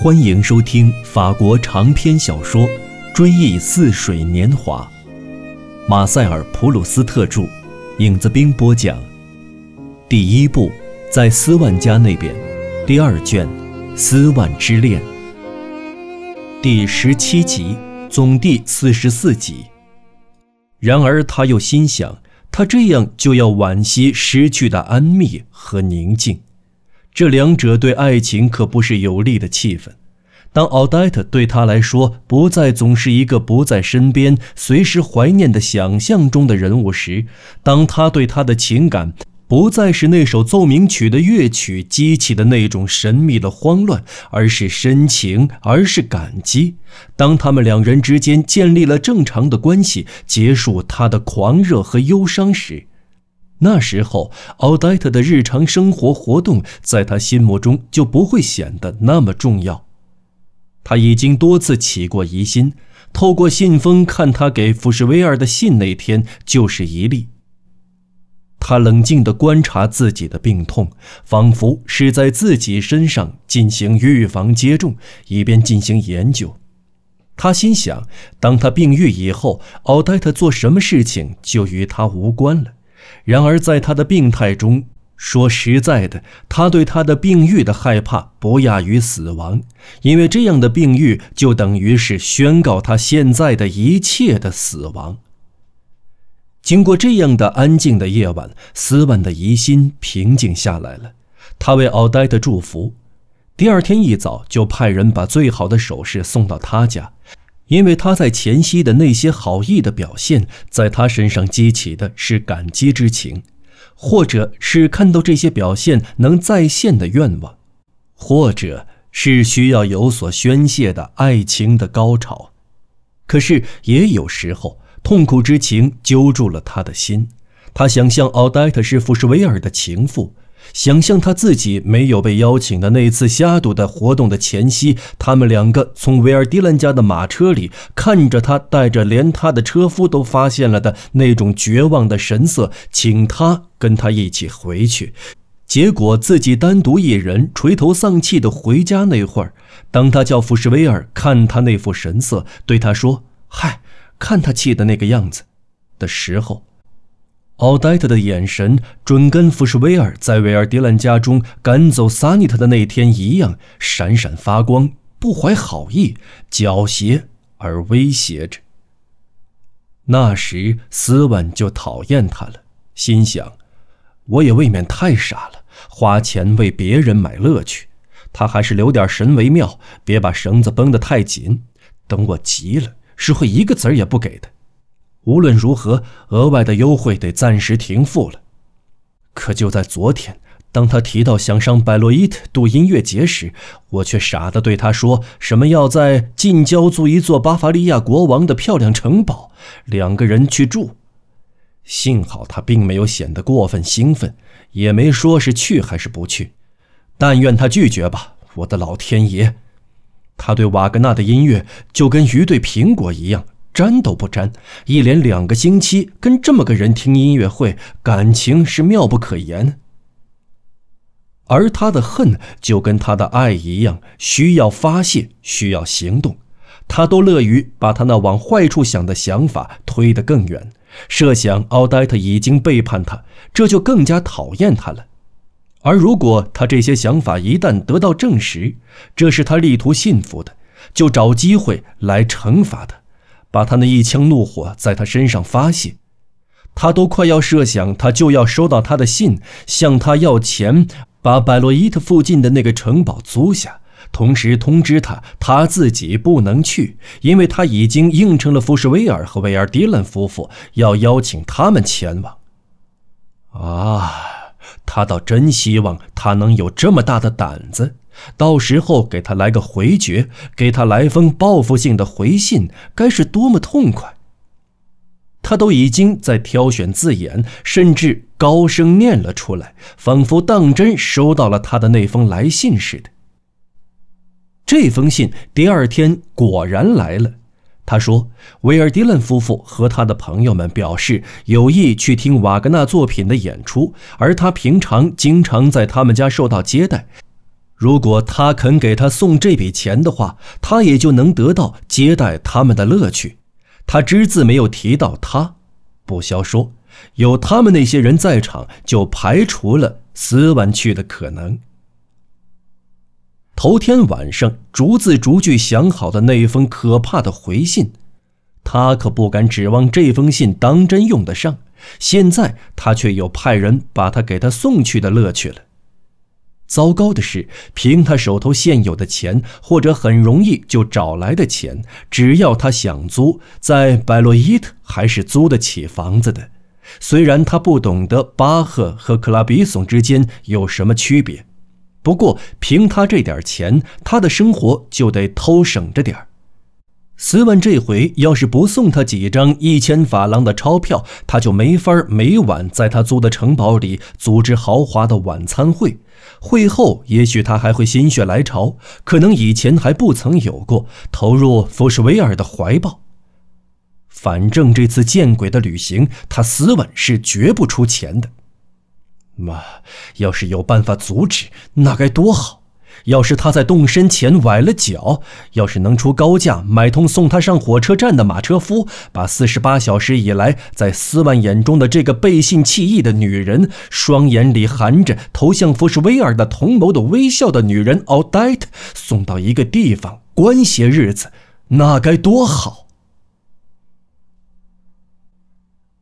欢迎收听法国长篇小说《追忆似水年华》，马塞尔·普鲁斯特著，影子兵播讲。第一部，在斯万家那边，第二卷，《斯万之恋》，第十七集，总第四十四集。然而，他又心想，他这样就要惋惜失去的安谧和宁静。这两者对爱情可不是有利的气氛。当奥黛特对他来说不再总是一个不在身边、随时怀念的想象中的人物时，当他对他的情感不再是那首奏鸣曲的乐曲激起的那种神秘的慌乱，而是深情，而是感激；当他们两人之间建立了正常的关系，结束他的狂热和忧伤时，那时候，奥黛特的日常生活活动在他心目中就不会显得那么重要。他已经多次起过疑心，透过信封看他给福士维尔的信那天就是一例。他冷静地观察自己的病痛，仿佛是在自己身上进行预防接种，以便进行研究。他心想，当他病愈以后，奥黛特做什么事情就与他无关了。然而，在他的病态中，说实在的，他对他的病愈的害怕不亚于死亡，因为这样的病愈就等于是宣告他现在的一切的死亡。经过这样的安静的夜晚，斯万的疑心平静下来了。他为奥黛特祝福，第二天一早就派人把最好的首饰送到他家。因为他在前夕的那些好意的表现，在他身上激起的是感激之情，或者是看到这些表现能再现的愿望，或者是需要有所宣泄的爱情的高潮。可是也有时候，痛苦之情揪住了他的心，他想象奥黛特是福什维尔的情妇。想象他自己没有被邀请的那次虾赌的活动的前夕，他们两个从维尔迪兰家的马车里看着他带着连他的车夫都发现了的那种绝望的神色，请他跟他一起回去。结果自己单独一人垂头丧气的回家那会儿，当他叫福什维尔看他那副神色，对他说：“嗨，看他气的那个样子。”的时候。奥黛特的眼神准跟福什维尔在维尔迪兰家中赶走萨尼特的那天一样，闪闪发光，不怀好意，狡黠而威胁着。那时斯万就讨厌他了，心想：我也未免太傻了，花钱为别人买乐趣，他还是留点神为妙，别把绳子绷得太紧，等我急了，是会一个子儿也不给的。无论如何，额外的优惠得暂时停付了。可就在昨天，当他提到想上百洛伊特度音乐节时，我却傻的对他说：“什么要在近郊租一座巴伐利亚国王的漂亮城堡，两个人去住。”幸好他并没有显得过分兴奋，也没说是去还是不去。但愿他拒绝吧！我的老天爷，他对瓦格纳的音乐就跟鱼对苹果一样。沾都不沾，一连两个星期跟这么个人听音乐会，感情是妙不可言。而他的恨就跟他的爱一样，需要发泄，需要行动，他都乐于把他那往坏处想的想法推得更远。设想奥黛特已经背叛他，这就更加讨厌他了。而如果他这些想法一旦得到证实，这是他力图信服的，就找机会来惩罚他。把他那一腔怒火在他身上发泄，他都快要设想他就要收到他的信，向他要钱，把百洛伊特附近的那个城堡租下，同时通知他他自己不能去，因为他已经应承了福什威尔和维尔迪兰夫妇要邀请他们前往。啊，他倒真希望他能有这么大的胆子。到时候给他来个回绝，给他来封报复性的回信，该是多么痛快！他都已经在挑选字眼，甚至高声念了出来，仿佛当真收到了他的那封来信似的。这封信第二天果然来了。他说：“维尔迪伦夫妇和他的朋友们表示有意去听瓦格纳作品的演出，而他平常经常在他们家受到接待。”如果他肯给他送这笔钱的话，他也就能得到接待他们的乐趣。他只字没有提到他，不消说，有他们那些人在场，就排除了斯万去的可能。头天晚上逐字逐句想好的那封可怕的回信，他可不敢指望这封信当真用得上。现在他却有派人把他给他送去的乐趣了。糟糕的是，凭他手头现有的钱，或者很容易就找来的钱，只要他想租，在百洛伊特还是租得起房子的。虽然他不懂得巴赫和克拉比松之间有什么区别。不过，凭他这点钱，他的生活就得偷省着点儿。斯文这回要是不送他几张一千法郎的钞票，他就没法每晚在他租的城堡里组织豪华的晚餐会。会后，也许他还会心血来潮，可能以前还不曾有过，投入福什维尔的怀抱。反正这次见鬼的旅行，他斯文是绝不出钱的。妈，要是有办法阻止，那该多好！要是他在动身前崴了脚，要是能出高价买通送他上火车站的马车夫，把四十八小时以来在斯万眼中的这个背信弃义的女人，双眼里含着投向福什威尔的同谋的微笑的女人奥黛特送到一个地方关些日子，那该多好！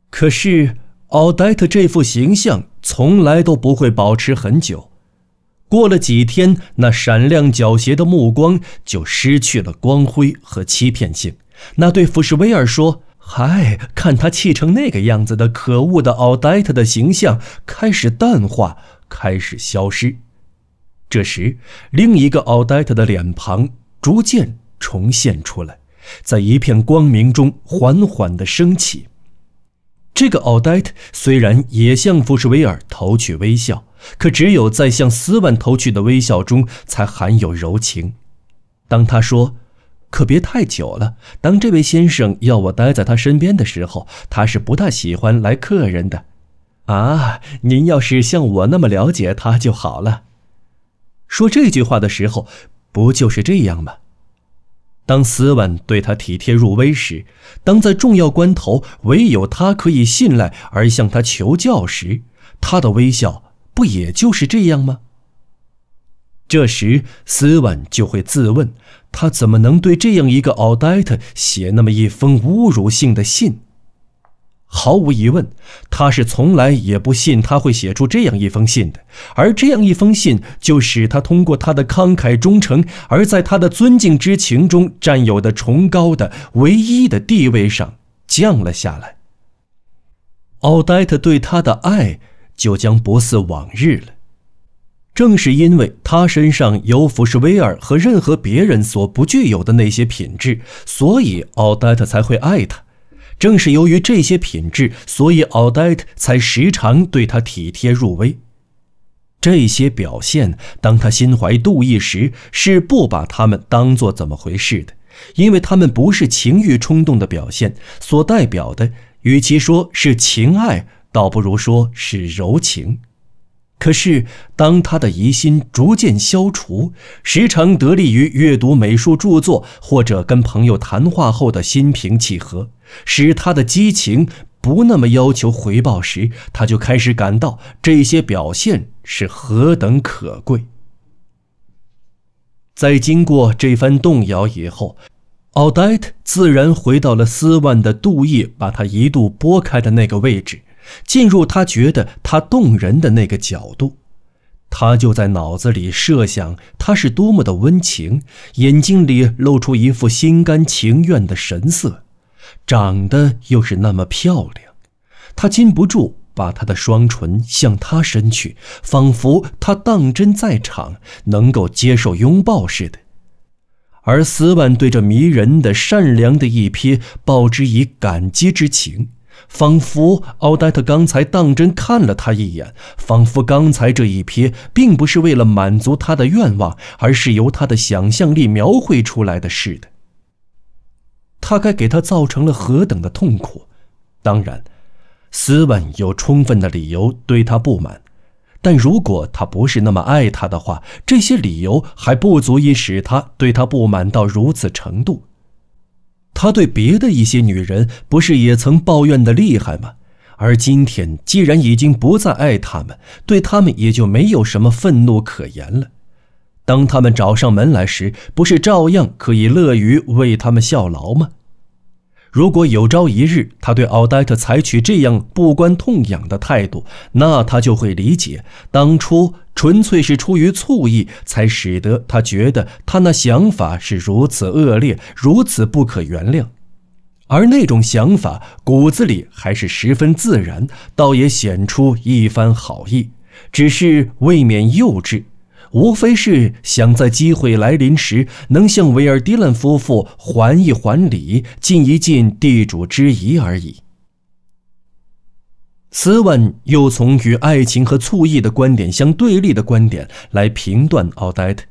可是。奥黛特这副形象从来都不会保持很久，过了几天，那闪亮狡黠的目光就失去了光辉和欺骗性。那对福什威尔说：“嗨，看他气成那个样子的可恶的奥黛特的形象开始淡化，开始消失。”这时，另一个奥黛特的脸庞逐渐重现出来，在一片光明中缓缓地升起。这个奥黛特虽然也向福什维尔投去微笑，可只有在向斯万投去的微笑中才含有柔情。当他说：“可别太久了。”当这位先生要我待在他身边的时候，他是不大喜欢来客人的。啊，您要是像我那么了解他就好了。说这句话的时候，不就是这样吗？当斯文对他体贴入微时，当在重要关头唯有他可以信赖而向他求教时，他的微笑不也就是这样吗？这时，斯文就会自问：他怎么能对这样一个奥黛特写那么一封侮辱性的信？毫无疑问，他是从来也不信他会写出这样一封信的，而这样一封信就使他通过他的慷慨忠诚，而在他的尊敬之情中占有的崇高的唯一的地位上降了下来。奥黛特对他的爱就将不似往日了。正是因为他身上有福什威尔和任何别人所不具有的那些品质，所以奥黛特才会爱他。正是由于这些品质，所以奥黛特才时常对他体贴入微。这些表现，当他心怀妒意时，是不把他们当做怎么回事的，因为他们不是情欲冲动的表现，所代表的，与其说是情爱，倒不如说是柔情。可是，当他的疑心逐渐消除，时常得力于阅读美术著作或者跟朋友谈话后的心平气和，使他的激情不那么要求回报时，他就开始感到这些表现是何等可贵。在经过这番动摇以后，奥黛特自然回到了斯万的妒意把他一度拨开的那个位置。进入他觉得他动人的那个角度，他就在脑子里设想他是多么的温情，眼睛里露出一副心甘情愿的神色，长得又是那么漂亮，他禁不住把他的双唇向他伸去，仿佛他当真在场，能够接受拥抱似的。而斯万对这迷人的、善良的一瞥，报之以感激之情。仿佛奥黛特刚才当真看了他一眼，仿佛刚才这一瞥并不是为了满足他的愿望，而是由他的想象力描绘出来的似的。他该给他造成了何等的痛苦？当然，斯文有充分的理由对他不满，但如果他不是那么爱他的话，这些理由还不足以使他对他不满到如此程度。他对别的一些女人不是也曾抱怨的厉害吗？而今天既然已经不再爱他们，对他们也就没有什么愤怒可言了。当他们找上门来时，不是照样可以乐于为他们效劳吗？如果有朝一日他对奥黛特采取这样不关痛痒的态度，那他就会理解，当初纯粹是出于醋意，才使得他觉得他那想法是如此恶劣，如此不可原谅。而那种想法骨子里还是十分自然，倒也显出一番好意，只是未免幼稚。无非是想在机会来临时，能向维尔迪兰夫妇还一还礼，尽一尽地主之谊而已。斯万又从与爱情和醋意的观点相对立的观点来评断奥黛特，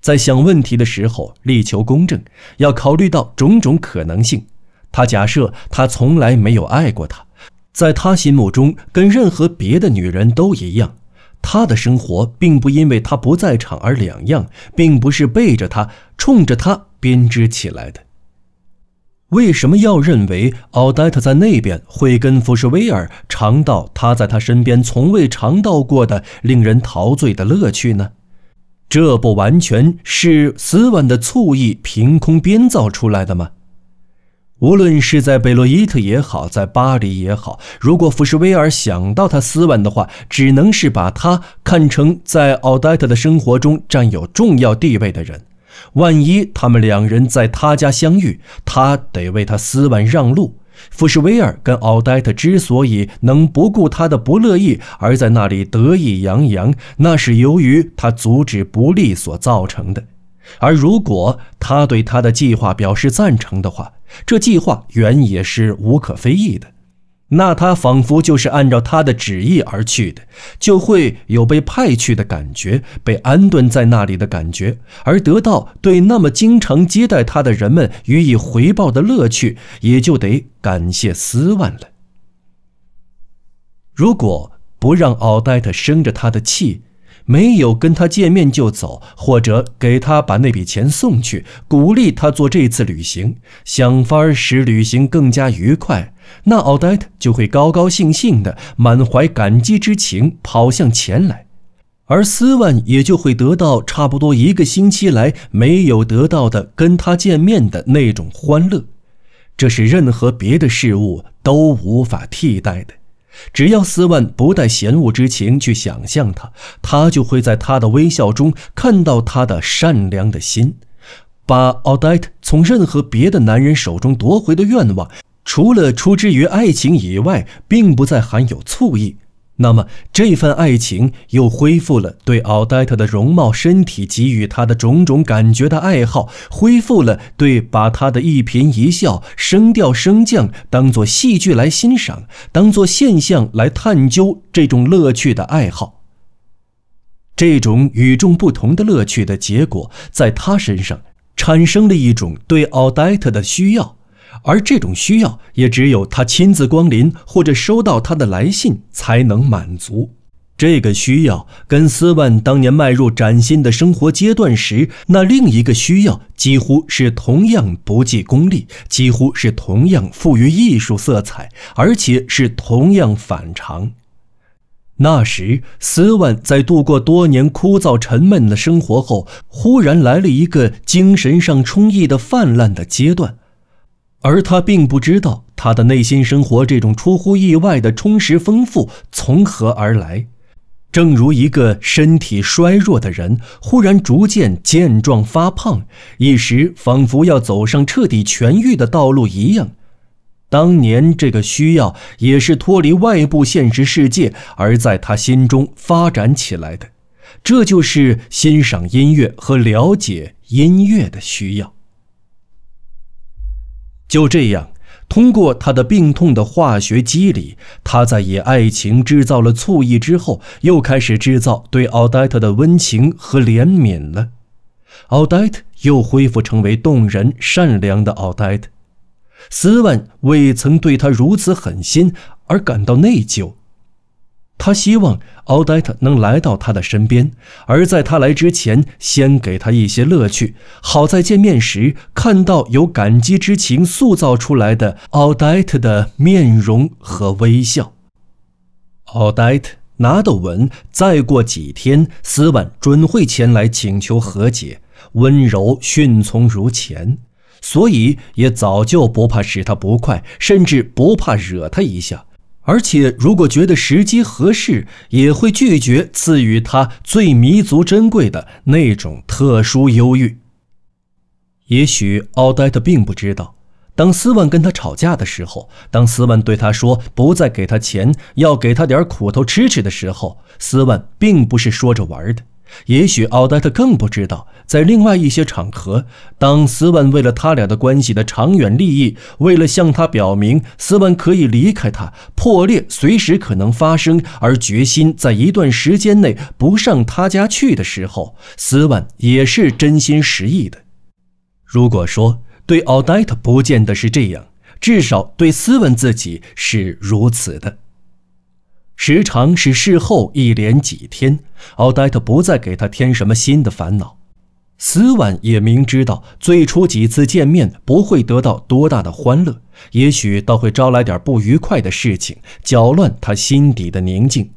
在想问题的时候力求公正，要考虑到种种可能性。他假设他从来没有爱过她，在他心目中跟任何别的女人都一样。他的生活并不因为他不在场而两样，并不是背着他、冲着他编织起来的。为什么要认为奥黛特在那边会跟福什威尔尝到他在他身边从未尝到过的令人陶醉的乐趣呢？这不完全是斯万的醋意凭空编造出来的吗？无论是在贝洛伊特也好，在巴黎也好，如果福什威尔想到他斯万的话，只能是把他看成在奥黛特的生活中占有重要地位的人。万一他们两人在他家相遇，他得为他斯万让路。福什威尔跟奥黛特之所以能不顾他的不乐意而在那里得意洋洋，那是由于他阻止不利所造成的。而如果他对他的计划表示赞成的话，这计划原也是无可非议的。那他仿佛就是按照他的旨意而去的，就会有被派去的感觉，被安顿在那里的感觉，而得到对那么经常接待他的人们予以回报的乐趣，也就得感谢斯万了。如果不让奥黛特生着他的气，没有跟他见面就走，或者给他把那笔钱送去，鼓励他做这次旅行，想法使旅行更加愉快，那奥黛特就会高高兴兴的，满怀感激之情跑向前来，而斯万也就会得到差不多一个星期来没有得到的跟他见面的那种欢乐，这是任何别的事物都无法替代的。只要斯万不带嫌恶之情去想象他，他就会在他的微笑中看到他的善良的心。把奥黛特从任何别的男人手中夺回的愿望，除了出之于爱情以外，并不再含有醋意。那么，这份爱情又恢复了对奥黛特的容貌、身体给予他的种种感觉的爱好，恢复了对把他的一颦一笑、声调升降当作戏剧来欣赏、当作现象来探究这种乐趣的爱好。这种与众不同的乐趣的结果，在他身上产生了一种对奥黛特的需要。而这种需要也只有他亲自光临或者收到他的来信才能满足。这个需要跟斯万当年迈入崭新的生活阶段时那另一个需要几乎是同样不计功利，几乎是同样富于艺术色彩，而且是同样反常。那时，斯万在度过多年枯燥沉闷的生活后，忽然来了一个精神上充溢的泛滥的阶段。而他并不知道他的内心生活这种出乎意外的充实丰富从何而来，正如一个身体衰弱的人忽然逐渐健壮发胖，一时仿佛要走上彻底痊愈的道路一样。当年这个需要也是脱离外部现实世界而在他心中发展起来的，这就是欣赏音乐和了解音乐的需要。就这样，通过他的病痛的化学机理，他在以爱情制造了醋意之后，又开始制造对奥黛特的温情和怜悯了。奥黛特又恢复成为动人善良的奥黛特。斯万未曾对他如此狠心而感到内疚。他希望奥黛特能来到他的身边，而在他来之前，先给他一些乐趣，好在见面时看到有感激之情塑造出来的奥黛特的面容和微笑。奥黛特拿得稳，再过几天，斯万准会前来请求和解，温柔驯从如前，所以也早就不怕使他不快，甚至不怕惹他一下。而且，如果觉得时机合适，也会拒绝赐予他最弥足珍贵的那种特殊忧郁。也许奥黛特并不知道，当斯万跟他吵架的时候，当斯万对他说不再给他钱，要给他点苦头吃吃的时候，斯万并不是说着玩的。也许奥黛特更不知道，在另外一些场合，当斯万为了他俩的关系的长远利益，为了向他表明斯万可以离开他，破裂随时可能发生，而决心在一段时间内不上他家去的时候，斯万也是真心实意的。如果说对奥黛特不见得是这样，至少对斯文自己是如此的。时常是事后一连几天，奥黛特不再给他添什么新的烦恼。斯万也明知道最初几次见面不会得到多大的欢乐，也许倒会招来点不愉快的事情，搅乱他心底的宁静，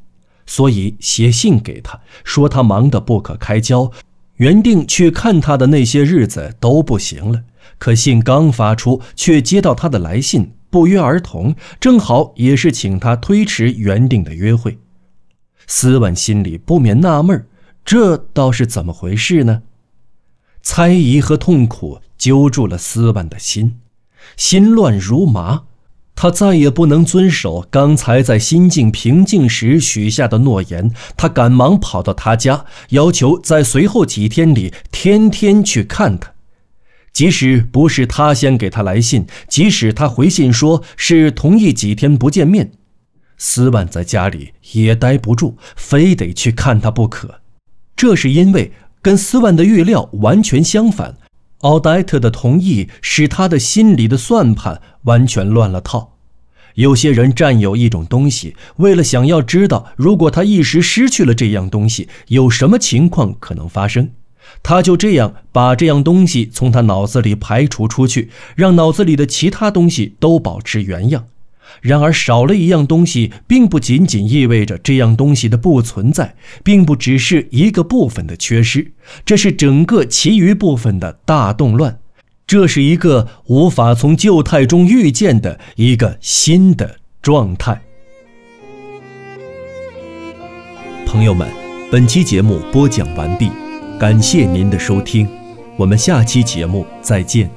所以写信给他说他忙得不可开交，原定去看他的那些日子都不行了。可信刚发出，却接到他的来信。不约而同，正好也是请他推迟原定的约会。斯万心里不免纳闷这倒是怎么回事呢？猜疑和痛苦揪住了斯万的心，心乱如麻。他再也不能遵守刚才在心境平静时许下的诺言。他赶忙跑到他家，要求在随后几天里天天去看他。即使不是他先给他来信，即使他回信说是同意几天不见面，斯万在家里也待不住，非得去看他不可。这是因为跟斯万的预料完全相反，奥黛特的同意使他的心里的算盘完全乱了套。有些人占有一种东西，为了想要知道如果他一时失去了这样东西，有什么情况可能发生。他就这样把这样东西从他脑子里排除出去，让脑子里的其他东西都保持原样。然而，少了一样东西，并不仅仅意味着这样东西的不存在，并不只是一个部分的缺失，这是整个其余部分的大动乱。这是一个无法从旧态中预见的一个新的状态。朋友们，本期节目播讲完毕。感谢您的收听，我们下期节目再见。